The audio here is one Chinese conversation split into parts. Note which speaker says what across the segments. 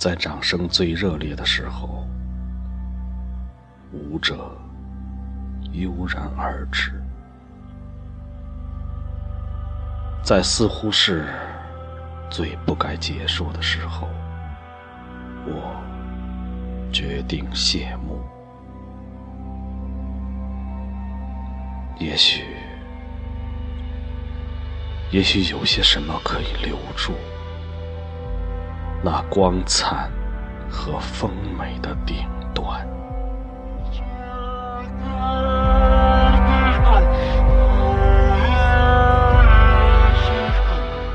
Speaker 1: 在掌声最热烈的时候，舞者悠然而止；在似乎是最不该结束的时候，我决定谢幕。也许，也许有些什么可以留住。那光灿和丰美的顶端。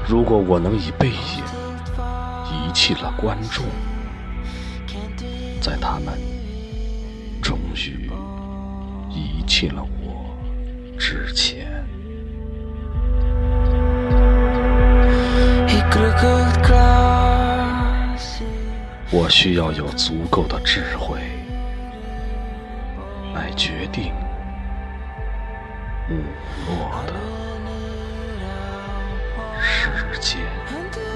Speaker 1: 如果我能以背影遗弃了观众，在他们终于遗弃了我之前。我需要有足够的智慧来决定没落的时间。